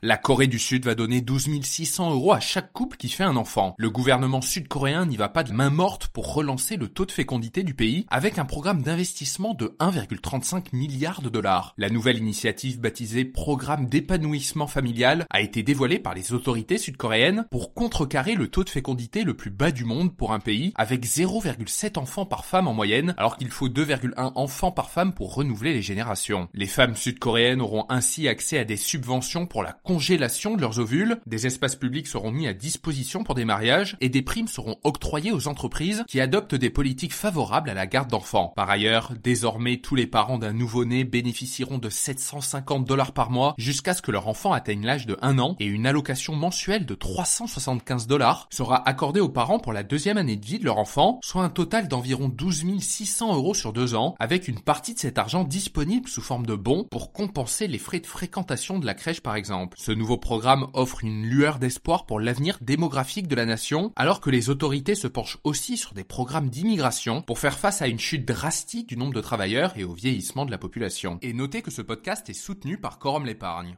La Corée du Sud va donner 12 600 euros à chaque couple qui fait un enfant. Le gouvernement sud-coréen n'y va pas de main morte pour relancer le taux de fécondité du pays avec un programme d'investissement de 1,35 milliard de dollars. La nouvelle initiative baptisée Programme d'épanouissement familial a été dévoilée par les autorités sud-coréennes pour contrecarrer le taux de fécondité le plus bas du monde pour un pays avec 0,7 enfants par femme en moyenne alors qu'il faut 2,1 enfants par femme pour renouveler les générations. Les femmes sud-coréennes auront ainsi accès à des subventions pour la congélation de leurs ovules, des espaces publics seront mis à disposition pour des mariages et des primes seront octroyées aux entreprises qui adoptent des politiques favorables à la garde d'enfants. Par ailleurs, désormais tous les parents d'un nouveau-né bénéficieront de 750 dollars par mois jusqu'à ce que leur enfant atteigne l'âge de 1 an et une allocation mensuelle de 375 dollars sera accordée aux parents pour la deuxième année de vie de leur enfant, soit un total d'environ 12 600 euros sur deux ans, avec une partie de cet argent disponible sous forme de bons pour compenser les frais de fréquentation de la crèche par exemple. Ce nouveau programme offre une lueur d'espoir pour l'avenir démographique de la nation, alors que les autorités se penchent aussi sur des programmes d'immigration pour faire face à une chute drastique du nombre de travailleurs et au vieillissement de la population. Et notez que ce podcast est soutenu par Quorum l'épargne.